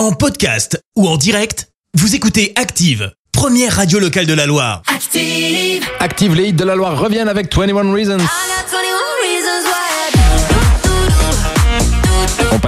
En podcast ou en direct, vous écoutez Active, première radio locale de la Loire. Active. Active les hits de la Loire reviennent avec 21 Reasons.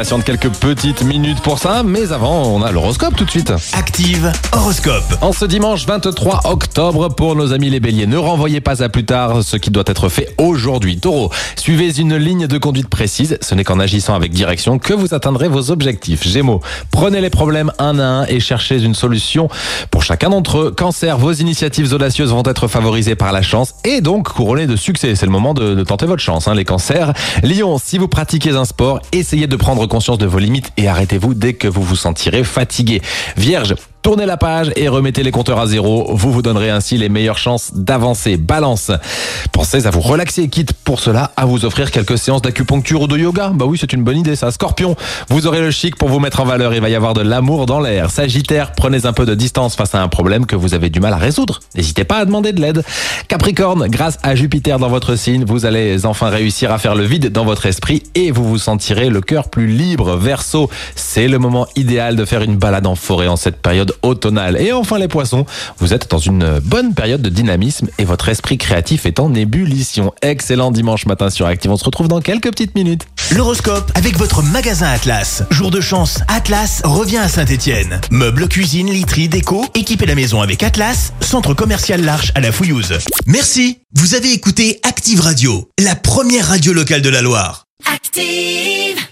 Patiente quelques petites minutes pour ça, mais avant, on a l'horoscope tout de suite. Active Horoscope. En ce dimanche 23 octobre, pour nos amis les béliers, ne renvoyez pas à plus tard ce qui doit être fait aujourd'hui. Taureau, suivez une ligne de conduite précise, ce n'est qu'en agissant avec direction que vous atteindrez vos objectifs. Gémeaux, prenez les problèmes un à un et cherchez une solution pour chacun d'entre eux. Cancer, vos initiatives audacieuses vont être favorisées par la chance et donc couronnées de succès. C'est le moment de, de tenter votre chance, hein, les cancers. Lion, si vous pratiquez un sport, essayez de prendre conscience de vos limites et arrêtez-vous dès que vous vous sentirez fatigué. Vierge, Tournez la page et remettez les compteurs à zéro. Vous vous donnerez ainsi les meilleures chances d'avancer. Balance. Pensez à vous relaxer, quitte pour cela à vous offrir quelques séances d'acupuncture ou de yoga. Bah oui, c'est une bonne idée ça. Scorpion, vous aurez le chic pour vous mettre en valeur. Il va y avoir de l'amour dans l'air. Sagittaire, prenez un peu de distance face à un problème que vous avez du mal à résoudre. N'hésitez pas à demander de l'aide. Capricorne, grâce à Jupiter dans votre signe, vous allez enfin réussir à faire le vide dans votre esprit et vous vous sentirez le cœur plus libre. Verseau, c'est le moment idéal de faire une balade en forêt en cette période automnale. Et enfin les poissons, vous êtes dans une bonne période de dynamisme et votre esprit créatif est en ébullition. Excellent dimanche matin sur Active. On se retrouve dans quelques petites minutes. L'horoscope avec votre magasin Atlas. Jour de chance, Atlas revient à Saint-Étienne. Meubles, cuisine, literie, déco, équipez la maison avec Atlas, centre commercial L'Arche à la Fouillouse. Merci. Vous avez écouté Active Radio, la première radio locale de la Loire. Active.